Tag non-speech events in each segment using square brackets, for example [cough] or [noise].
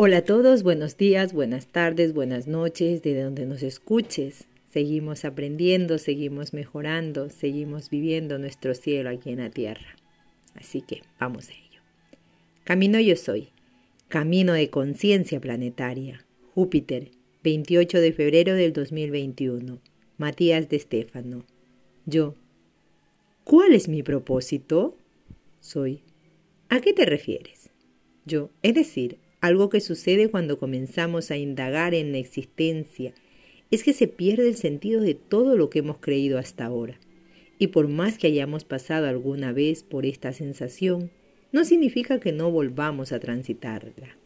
Hola a todos, buenos días, buenas tardes, buenas noches, de donde nos escuches. Seguimos aprendiendo, seguimos mejorando, seguimos viviendo nuestro cielo aquí en la tierra. Así que vamos a ello. Camino yo soy, camino de conciencia planetaria. Júpiter, 28 de febrero del 2021. Matías de Estéfano. Yo. ¿Cuál es mi propósito? Soy. ¿A qué te refieres? Yo, es decir, algo que sucede cuando comenzamos a indagar en la existencia es que se pierde el sentido de todo lo que hemos creído hasta ahora. Y por más que hayamos pasado alguna vez por esta sensación, no significa que no volvamos a transitarla.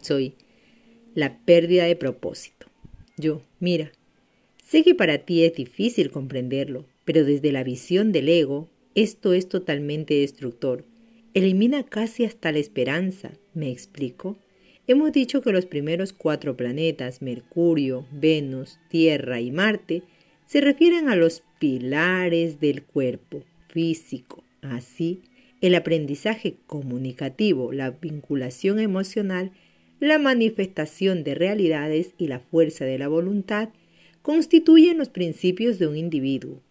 Soy la pérdida de propósito. Yo, mira, sé que para ti es difícil comprenderlo, pero desde la visión del ego, esto es totalmente destructor Elimina casi hasta la esperanza, ¿me explico? Hemos dicho que los primeros cuatro planetas, Mercurio, Venus, Tierra y Marte, se refieren a los pilares del cuerpo físico. Así, el aprendizaje comunicativo, la vinculación emocional, la manifestación de realidades y la fuerza de la voluntad constituyen los principios de un individuo.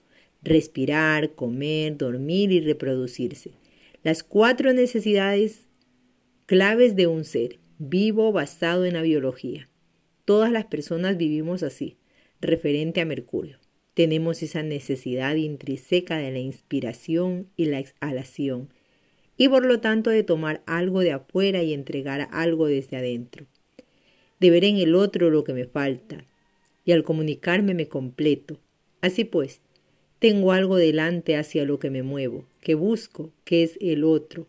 Respirar, comer, dormir y reproducirse las cuatro necesidades claves de un ser vivo basado en la biología. Todas las personas vivimos así, referente a Mercurio. Tenemos esa necesidad intrínseca de la inspiración y la exhalación, y por lo tanto de tomar algo de afuera y entregar algo desde adentro. De ver en el otro lo que me falta, y al comunicarme me completo. Así pues, tengo algo delante hacia lo que me muevo, que busco, que es el otro.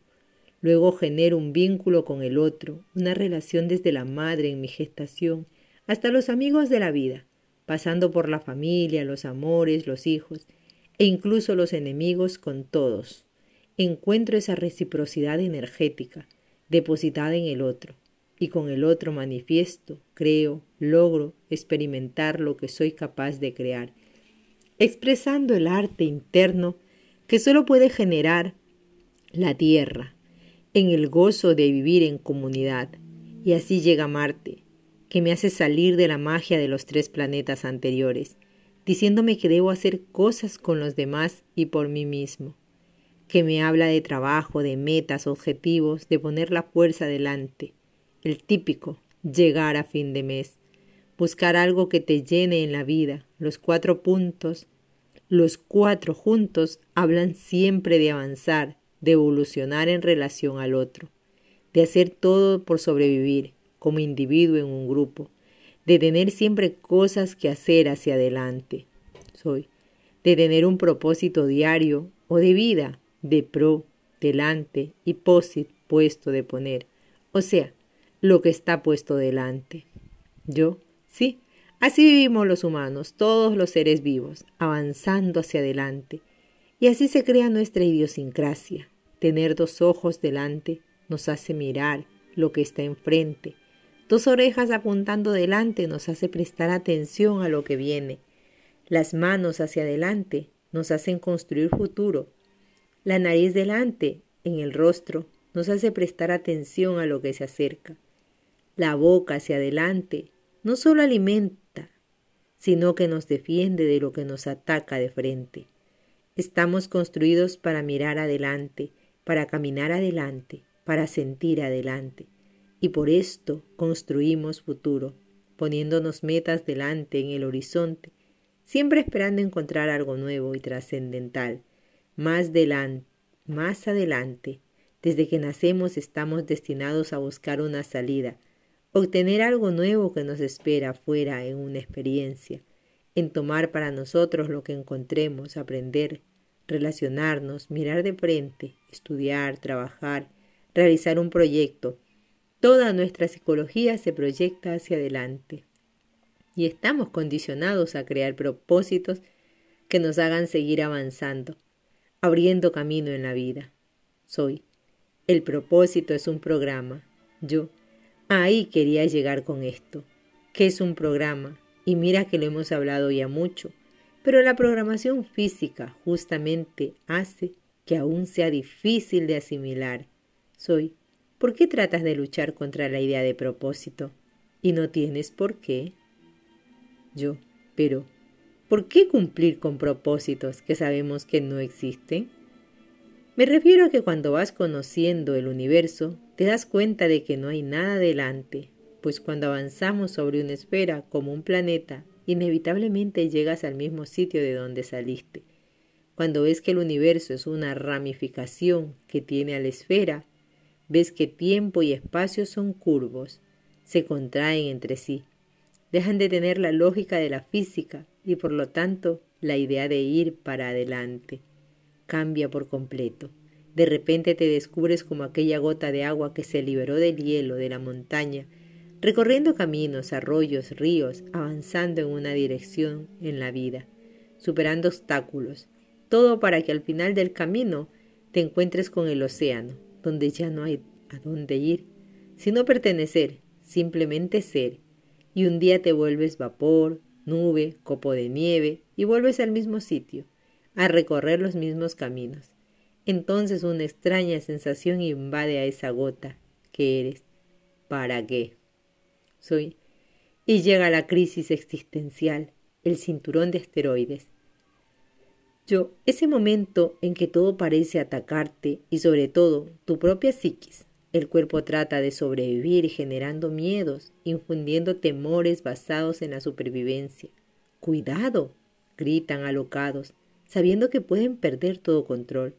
Luego genero un vínculo con el otro, una relación desde la madre en mi gestación hasta los amigos de la vida, pasando por la familia, los amores, los hijos e incluso los enemigos con todos. Encuentro esa reciprocidad energética depositada en el otro y con el otro manifiesto, creo, logro experimentar lo que soy capaz de crear expresando el arte interno que solo puede generar la tierra, en el gozo de vivir en comunidad. Y así llega Marte, que me hace salir de la magia de los tres planetas anteriores, diciéndome que debo hacer cosas con los demás y por mí mismo, que me habla de trabajo, de metas, objetivos, de poner la fuerza delante, el típico llegar a fin de mes, buscar algo que te llene en la vida, los cuatro puntos, los cuatro juntos hablan siempre de avanzar, de evolucionar en relación al otro, de hacer todo por sobrevivir como individuo en un grupo, de tener siempre cosas que hacer hacia adelante. Soy, de tener un propósito diario o de vida, de pro, delante y posit puesto de poner, o sea, lo que está puesto delante. Yo, sí, Así vivimos los humanos, todos los seres vivos, avanzando hacia adelante. Y así se crea nuestra idiosincrasia. Tener dos ojos delante nos hace mirar lo que está enfrente. Dos orejas apuntando delante nos hace prestar atención a lo que viene. Las manos hacia adelante nos hacen construir futuro. La nariz delante, en el rostro, nos hace prestar atención a lo que se acerca. La boca hacia adelante no solo alimenta, sino que nos defiende de lo que nos ataca de frente. Estamos construidos para mirar adelante, para caminar adelante, para sentir adelante. Y por esto construimos futuro, poniéndonos metas delante en el horizonte, siempre esperando encontrar algo nuevo y trascendental. Más, más adelante, desde que nacemos estamos destinados a buscar una salida, obtener algo nuevo que nos espera afuera en una experiencia, en tomar para nosotros lo que encontremos, aprender, relacionarnos, mirar de frente, estudiar, trabajar, realizar un proyecto. Toda nuestra psicología se proyecta hacia adelante y estamos condicionados a crear propósitos que nos hagan seguir avanzando, abriendo camino en la vida. Soy. El propósito es un programa. Yo Ahí quería llegar con esto, que es un programa, y mira que lo hemos hablado ya mucho, pero la programación física justamente hace que aún sea difícil de asimilar. Soy, ¿Por qué tratas de luchar contra la idea de propósito? Y no tienes por qué. Yo, pero, ¿por qué cumplir con propósitos que sabemos que no existen? Me refiero a que cuando vas conociendo el universo, te das cuenta de que no hay nada delante, pues cuando avanzamos sobre una esfera como un planeta, inevitablemente llegas al mismo sitio de donde saliste. Cuando ves que el universo es una ramificación que tiene a la esfera, ves que tiempo y espacio son curvos, se contraen entre sí, dejan de tener la lógica de la física y por lo tanto la idea de ir para adelante. Cambia por completo. De repente te descubres como aquella gota de agua que se liberó del hielo de la montaña, recorriendo caminos, arroyos, ríos, avanzando en una dirección en la vida, superando obstáculos, todo para que al final del camino te encuentres con el océano, donde ya no hay a dónde ir, sino pertenecer, simplemente ser, y un día te vuelves vapor, nube, copo de nieve, y vuelves al mismo sitio, a recorrer los mismos caminos. Entonces una extraña sensación invade a esa gota que eres. ¿Para qué? Soy. Y llega la crisis existencial, el cinturón de asteroides. Yo, ese momento en que todo parece atacarte y sobre todo tu propia psiquis. El cuerpo trata de sobrevivir generando miedos, infundiendo temores basados en la supervivencia. Cuidado, gritan alocados, sabiendo que pueden perder todo control,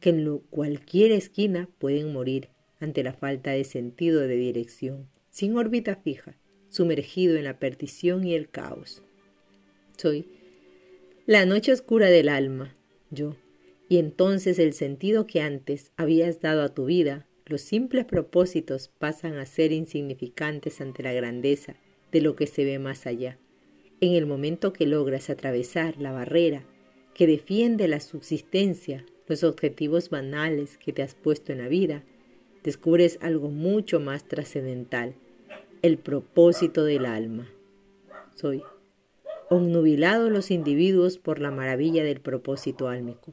que en cualquier esquina pueden morir ante la falta de sentido de dirección, sin órbita fija, sumergido en la perdición y el caos. Soy la noche oscura del alma, yo, y entonces el sentido que antes habías dado a tu vida, los simples propósitos pasan a ser insignificantes ante la grandeza de lo que se ve más allá. En el momento que logras atravesar la barrera que defiende la subsistencia, los objetivos banales que te has puesto en la vida, descubres algo mucho más trascendental, el propósito del alma. Soy Onnubilados los individuos por la maravilla del propósito álmico,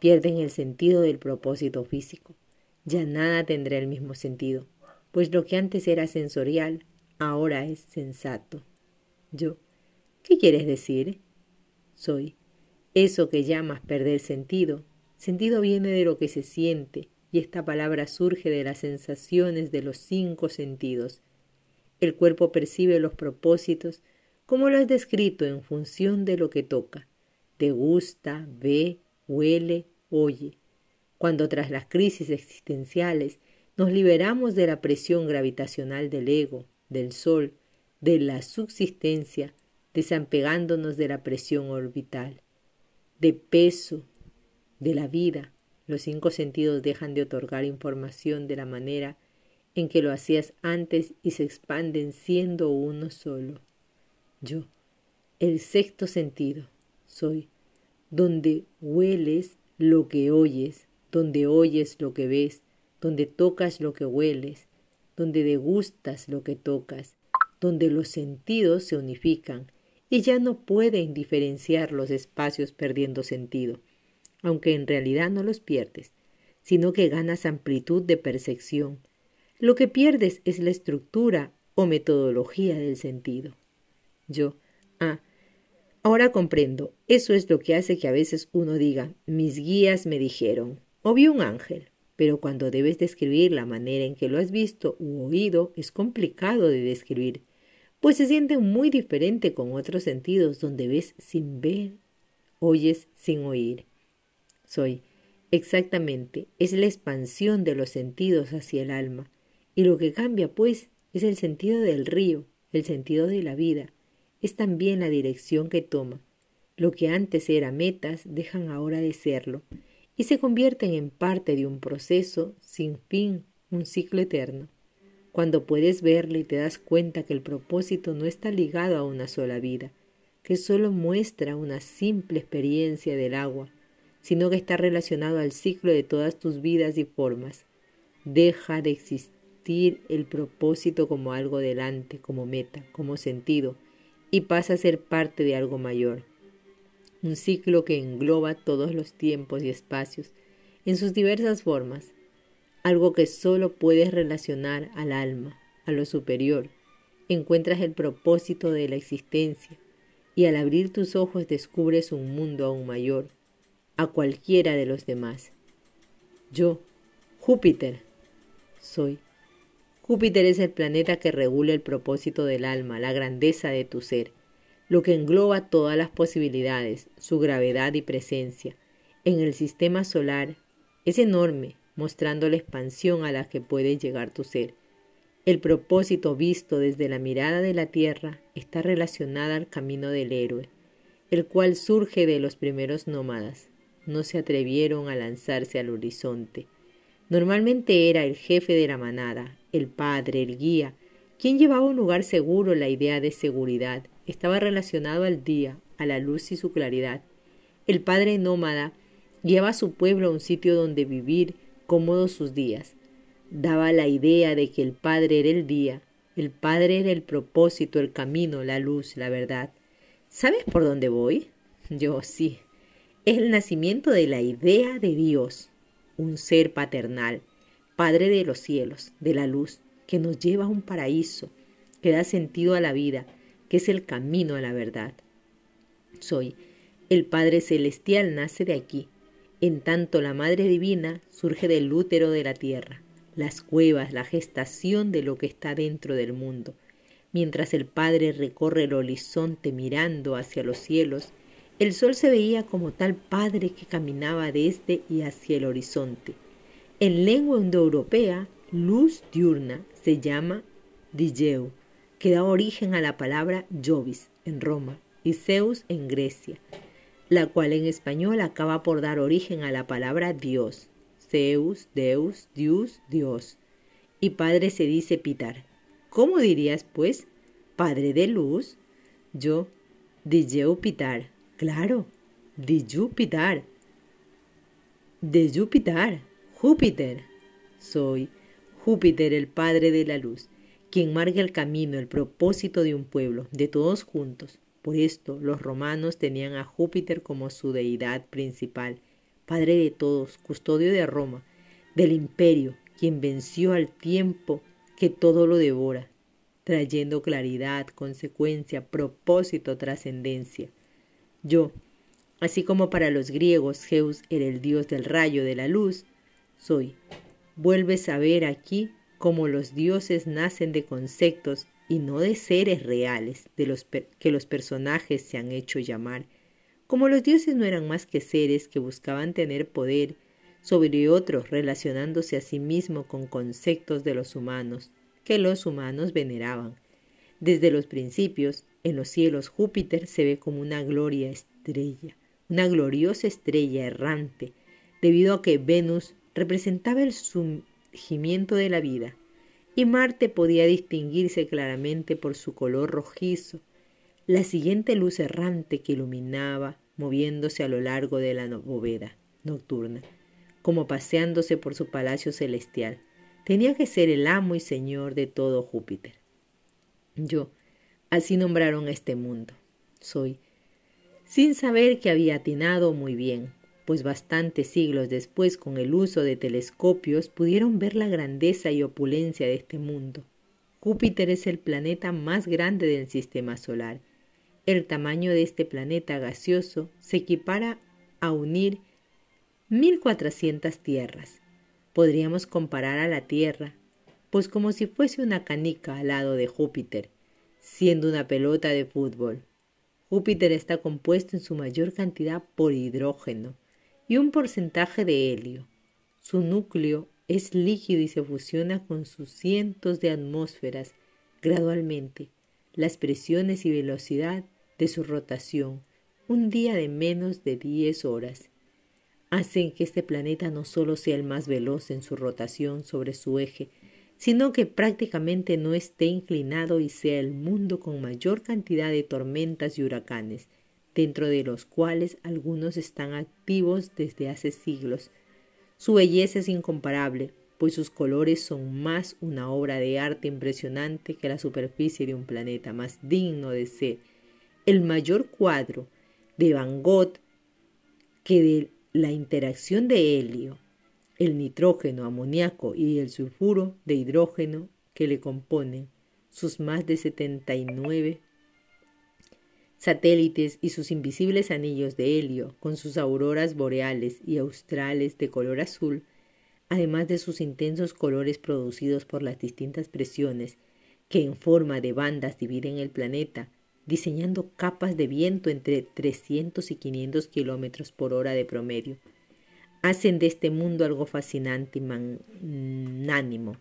pierden el sentido del propósito físico. Ya nada tendrá el mismo sentido, pues lo que antes era sensorial, ahora es sensato. Yo, ¿qué quieres decir? Soy. Eso que llamas perder sentido. Sentido viene de lo que se siente, y esta palabra surge de las sensaciones de los cinco sentidos. El cuerpo percibe los propósitos como lo has descrito en función de lo que toca. Te gusta, ve, huele, oye. Cuando tras las crisis existenciales nos liberamos de la presión gravitacional del ego, del sol, de la subsistencia, desapegándonos de la presión orbital, de peso, de la vida, los cinco sentidos dejan de otorgar información de la manera en que lo hacías antes y se expanden siendo uno solo. Yo, el sexto sentido, soy, donde hueles lo que oyes, donde oyes lo que ves, donde tocas lo que hueles, donde degustas lo que tocas, donde los sentidos se unifican y ya no pueden diferenciar los espacios perdiendo sentido, aunque en realidad no los pierdes, sino que ganas amplitud de percepción. Lo que pierdes es la estructura o metodología del sentido. Yo, ah, ahora comprendo, eso es lo que hace que a veces uno diga, mis guías me dijeron, o vi un ángel, pero cuando debes describir la manera en que lo has visto u oído, es complicado de describir, pues se siente muy diferente con otros sentidos donde ves sin ver, oyes sin oír. Soy, exactamente, es la expansión de los sentidos hacia el alma, y lo que cambia, pues, es el sentido del río, el sentido de la vida, es también la dirección que toma. Lo que antes era metas dejan ahora de serlo y se convierten en parte de un proceso sin fin, un ciclo eterno. Cuando puedes verlo y te das cuenta que el propósito no está ligado a una sola vida, que solo muestra una simple experiencia del agua, sino que está relacionado al ciclo de todas tus vidas y formas. Deja de existir el propósito como algo delante, como meta, como sentido, y pasa a ser parte de algo mayor, un ciclo que engloba todos los tiempos y espacios en sus diversas formas. Algo que solo puedes relacionar al alma, a lo superior. Encuentras el propósito de la existencia y al abrir tus ojos descubres un mundo aún mayor, a cualquiera de los demás. Yo, Júpiter, soy. Júpiter es el planeta que regula el propósito del alma, la grandeza de tu ser, lo que engloba todas las posibilidades, su gravedad y presencia. En el sistema solar es enorme, mostrando la expansión a la que puede llegar tu ser. El propósito visto desde la mirada de la Tierra está relacionado al camino del héroe, el cual surge de los primeros nómadas. No se atrevieron a lanzarse al horizonte. Normalmente era el jefe de la manada, el padre, el guía, quien llevaba un lugar seguro la idea de seguridad. Estaba relacionado al día, a la luz y su claridad. El padre nómada guiaba a su pueblo a un sitio donde vivir cómodos sus días. Daba la idea de que el Padre era el día, el Padre era el propósito, el camino, la luz, la verdad. ¿Sabes por dónde voy? [laughs] Yo sí. Es el nacimiento de la idea de Dios, un ser paternal, Padre de los cielos, de la luz, que nos lleva a un paraíso, que da sentido a la vida, que es el camino a la verdad. Soy. El Padre Celestial nace de aquí, en tanto la Madre Divina surge del útero de la tierra, las cuevas, la gestación de lo que está dentro del mundo. Mientras el Padre recorre el horizonte mirando hacia los cielos, el sol se veía como tal Padre que caminaba desde y hacia el horizonte. En lengua indoeuropea, luz diurna se llama Digeu, que da origen a la palabra Jovis en Roma y Zeus en Grecia la cual en español acaba por dar origen a la palabra Dios, Zeus, Deus, Dios, Dios. Y Padre se dice Pitar. ¿Cómo dirías, pues? Padre de luz. Yo, Dijeu Pitar. Claro, Diyu Pitar. De Júpiter, Júpiter. Soy Júpiter, el Padre de la luz, quien marca el camino, el propósito de un pueblo, de todos juntos, por esto los romanos tenían a Júpiter como su deidad principal, padre de todos, custodio de Roma, del imperio, quien venció al tiempo que todo lo devora, trayendo claridad, consecuencia, propósito, trascendencia. Yo, así como para los griegos Zeus era el dios del rayo de la luz, soy. Vuelves a ver aquí cómo los dioses nacen de conceptos y no de seres reales de los que los personajes se han hecho llamar, como los dioses no eran más que seres que buscaban tener poder sobre otros relacionándose a sí mismo con conceptos de los humanos que los humanos veneraban. Desde los principios, en los cielos Júpiter se ve como una gloria estrella, una gloriosa estrella errante, debido a que Venus representaba el surgimiento de la vida, y Marte podía distinguirse claramente por su color rojizo, la siguiente luz errante que iluminaba, moviéndose a lo largo de la bóveda nocturna, como paseándose por su palacio celestial. Tenía que ser el amo y señor de todo Júpiter. Yo, así nombraron este mundo. Soy, sin saber que había atinado muy bien, pues bastantes siglos después con el uso de telescopios pudieron ver la grandeza y opulencia de este mundo. Júpiter es el planeta más grande del sistema solar. El tamaño de este planeta gaseoso se equipara a unir 1400 tierras. Podríamos comparar a la Tierra, pues como si fuese una canica al lado de Júpiter, siendo una pelota de fútbol. Júpiter está compuesto en su mayor cantidad por hidrógeno, y un porcentaje de helio. Su núcleo es líquido y se fusiona con sus cientos de atmósferas gradualmente. Las presiones y velocidad de su rotación, un día de menos de 10 horas, hacen que este planeta no solo sea el más veloz en su rotación sobre su eje, sino que prácticamente no esté inclinado y sea el mundo con mayor cantidad de tormentas y huracanes, dentro de los cuales algunos están activos desde hace siglos. Su belleza es incomparable, pues sus colores son más una obra de arte impresionante que la superficie de un planeta más digno de ser el mayor cuadro de Van Gogh que de la interacción de helio, el nitrógeno, amoníaco y el sulfuro de hidrógeno que le componen, sus más de 79 satélites y sus invisibles anillos de helio, con sus auroras boreales y australes de color azul, además de sus intensos colores producidos por las distintas presiones que en forma de bandas dividen el planeta, diseñando capas de viento entre 300 y 500 kilómetros por hora de promedio, hacen de este mundo algo fascinante y magnánimo.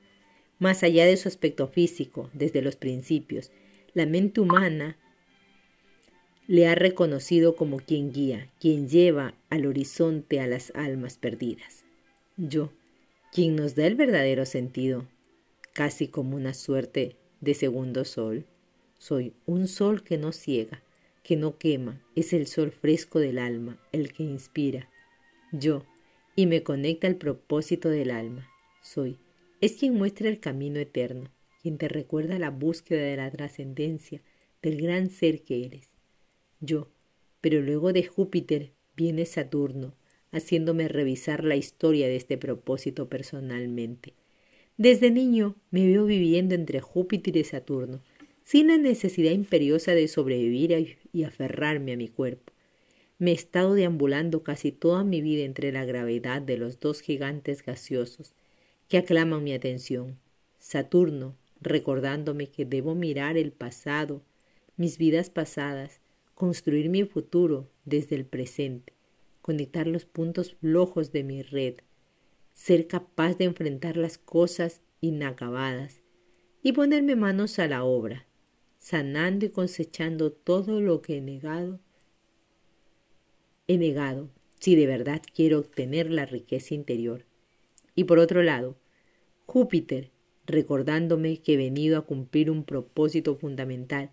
Más allá de su aspecto físico, desde los principios, la mente humana le ha reconocido como quien guía, quien lleva al horizonte a las almas perdidas. Yo, quien nos da el verdadero sentido, casi como una suerte de segundo sol. Soy un sol que no ciega, que no quema, es el sol fresco del alma, el que inspira. Yo, y me conecta al propósito del alma. Soy, es quien muestra el camino eterno, quien te recuerda la búsqueda de la trascendencia, del gran ser que eres yo, pero luego de Júpiter viene Saturno, haciéndome revisar la historia de este propósito personalmente. Desde niño me veo viviendo entre Júpiter y Saturno, sin la necesidad imperiosa de sobrevivir y aferrarme a mi cuerpo. Me he estado deambulando casi toda mi vida entre la gravedad de los dos gigantes gaseosos que aclaman mi atención. Saturno, recordándome que debo mirar el pasado, mis vidas pasadas, construir mi futuro desde el presente, conectar los puntos flojos de mi red, ser capaz de enfrentar las cosas inacabadas y ponerme manos a la obra, sanando y cosechando todo lo que he negado. He negado si de verdad quiero obtener la riqueza interior. Y por otro lado, Júpiter, recordándome que he venido a cumplir un propósito fundamental,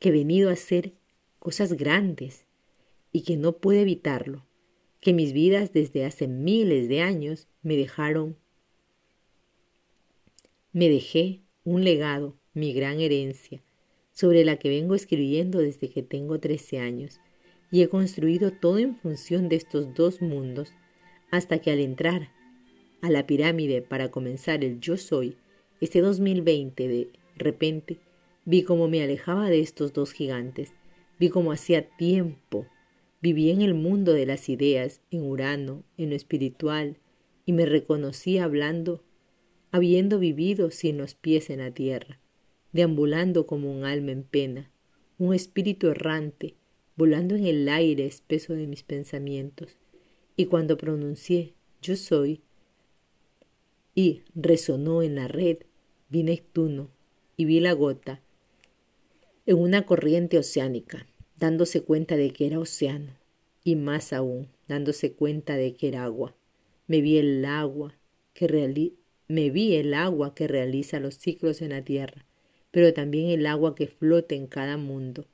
que he venido a ser cosas grandes y que no puedo evitarlo, que mis vidas desde hace miles de años me dejaron, me dejé un legado, mi gran herencia, sobre la que vengo escribiendo desde que tengo trece años, y he construido todo en función de estos dos mundos, hasta que al entrar a la pirámide para comenzar el yo soy, este 2020 de repente, vi cómo me alejaba de estos dos gigantes, Vi como hacía tiempo vivía en el mundo de las ideas, en Urano, en lo espiritual, y me reconocía hablando, habiendo vivido sin los pies en la tierra, deambulando como un alma en pena, un espíritu errante, volando en el aire espeso de mis pensamientos. Y cuando pronuncié yo soy, y resonó en la red, vi Neptuno y vi la gota en una corriente oceánica dándose cuenta de que era océano, y más aún, dándose cuenta de que era agua. Me vi el agua que me vi el agua que realiza los ciclos en la Tierra, pero también el agua que flota en cada mundo,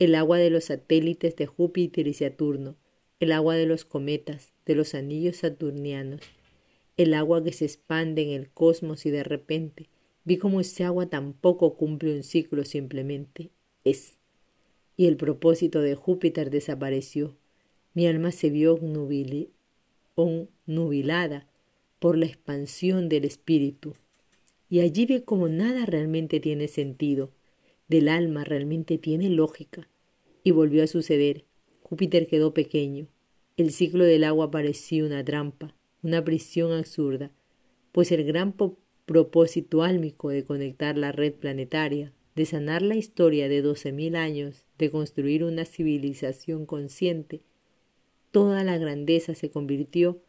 el agua de los satélites de Júpiter y Saturno, el agua de los cometas, de los anillos saturnianos, el agua que se expande en el cosmos y de repente vi como ese agua tampoco cumple un ciclo simplemente es y el propósito de Júpiter desapareció. Mi alma se vio nubilada por la expansión del espíritu. Y allí ve como nada realmente tiene sentido, del alma realmente tiene lógica. Y volvió a suceder. Júpiter quedó pequeño. El ciclo del agua parecía una trampa, una prisión absurda, pues el gran propósito álmico de conectar la red planetaria de sanar la historia de doce mil años, de construir una civilización consciente, toda la grandeza se convirtió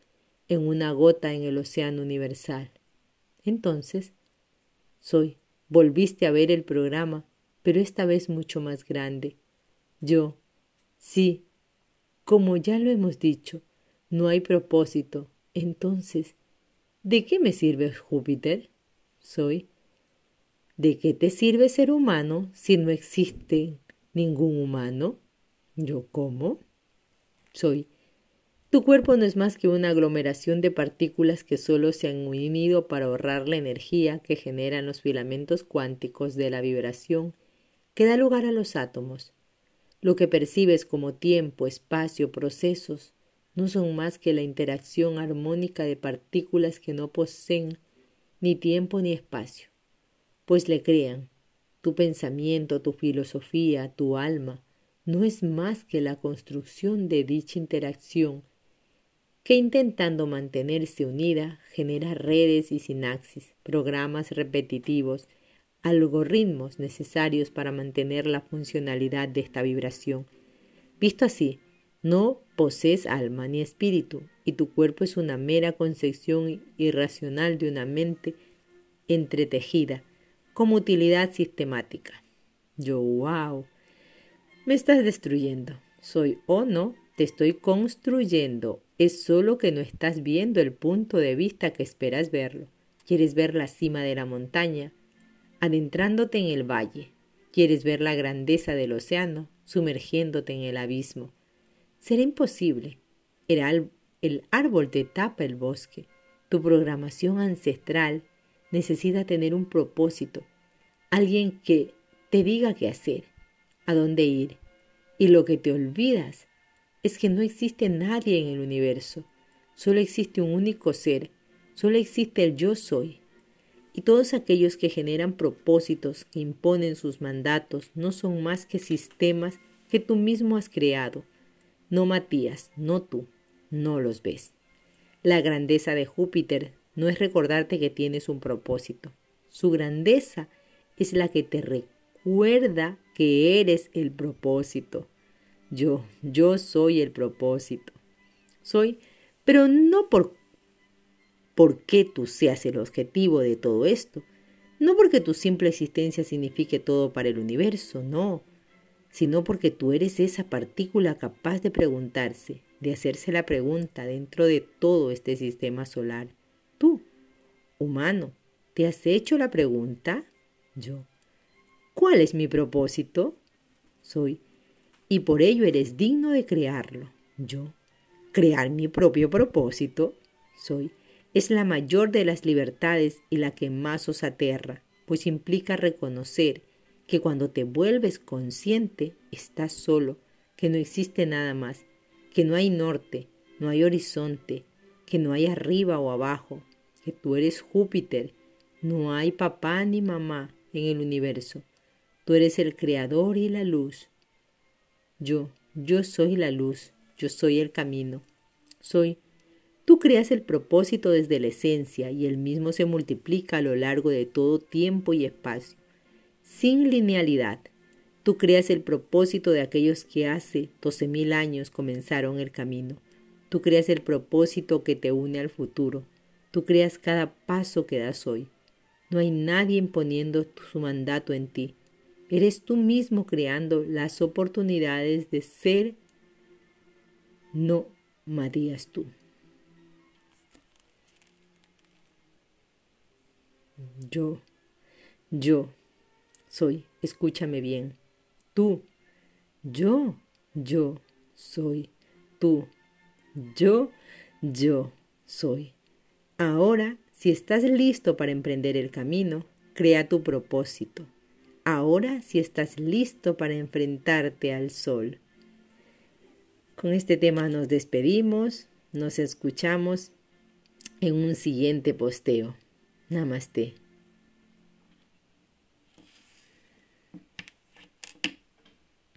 en una gota en el océano universal. Entonces, soy, volviste a ver el programa, pero esta vez mucho más grande. Yo, sí, como ya lo hemos dicho, no hay propósito. Entonces, ¿de qué me sirve Júpiter? Soy, ¿De qué te sirve ser humano si no existe ningún humano? ¿Yo cómo? Soy. Tu cuerpo no es más que una aglomeración de partículas que solo se han unido para ahorrar la energía que generan los filamentos cuánticos de la vibración que da lugar a los átomos. Lo que percibes como tiempo, espacio, procesos, no son más que la interacción armónica de partículas que no poseen ni tiempo ni espacio, pues le crean. Tu pensamiento, tu filosofía, tu alma, no es más que la construcción de dicha interacción que intentando mantenerse unida genera redes y sinapsis, programas repetitivos, algoritmos necesarios para mantener la funcionalidad de esta vibración. Visto así, no posees alma ni espíritu, y tu cuerpo es una mera concepción irracional de una mente entretejida, como utilidad sistemática. Yo, wow, me estás destruyendo. Soy o no, te estoy construyendo. Es solo que no estás viendo el punto de vista que esperas verlo. Quieres ver la cima de la montaña, adentrándote en el valle. Quieres ver la grandeza del océano, sumergiéndote en el abismo. Será imposible. El, el árbol te tapa el bosque. Tu programación ancestral necesita tener un propósito, alguien que te diga qué hacer, a dónde ir. Y lo que te olvidas es que no existe nadie en el universo, solo existe un único ser, solo existe el yo soy. Y todos aquellos que generan propósitos, que imponen sus mandatos, no son más que sistemas que tú mismo has creado. No Matías, no tú, no los ves. La grandeza de Júpiter no es recordarte que tienes un propósito. Su grandeza es la que te recuerda que eres el propósito. Yo, yo soy el propósito. Soy, pero no por porque tú seas el objetivo de todo esto, no porque tu simple existencia signifique todo para el universo, no, sino porque tú eres esa partícula capaz de preguntarse, de hacerse la pregunta dentro de todo este sistema solar. Humano, ¿te has hecho la pregunta? Yo. ¿Cuál es mi propósito? Soy. Y por ello eres digno de crearlo. Yo. Crear mi propio propósito. Soy. Es la mayor de las libertades y la que más os aterra, pues implica reconocer que cuando te vuelves consciente estás solo, que no existe nada más, que no hay norte, no hay horizonte, que no hay arriba o abajo, que tú eres Júpiter, no hay papá ni mamá en el universo, tú eres el creador y la luz. Yo, yo soy la luz, yo soy el camino, soy Tú creas el propósito desde la esencia y el mismo se multiplica a lo largo de todo tiempo y espacio sin linealidad. Tú creas el propósito de aquellos que hace doce mil años comenzaron el camino. Tú creas el propósito que te une al futuro. Tú creas cada paso que das hoy. No hay nadie imponiendo su mandato en ti. Eres tú mismo creando las oportunidades de ser. No Matías tú. Yo, yo soy, escúchame bien, tú, yo, yo soy, tú, yo, yo soy. Ahora, si estás listo para emprender el camino, crea tu propósito. Ahora, si estás listo para enfrentarte al sol. Con este tema nos despedimos, nos escuchamos en un siguiente posteo. Namaste.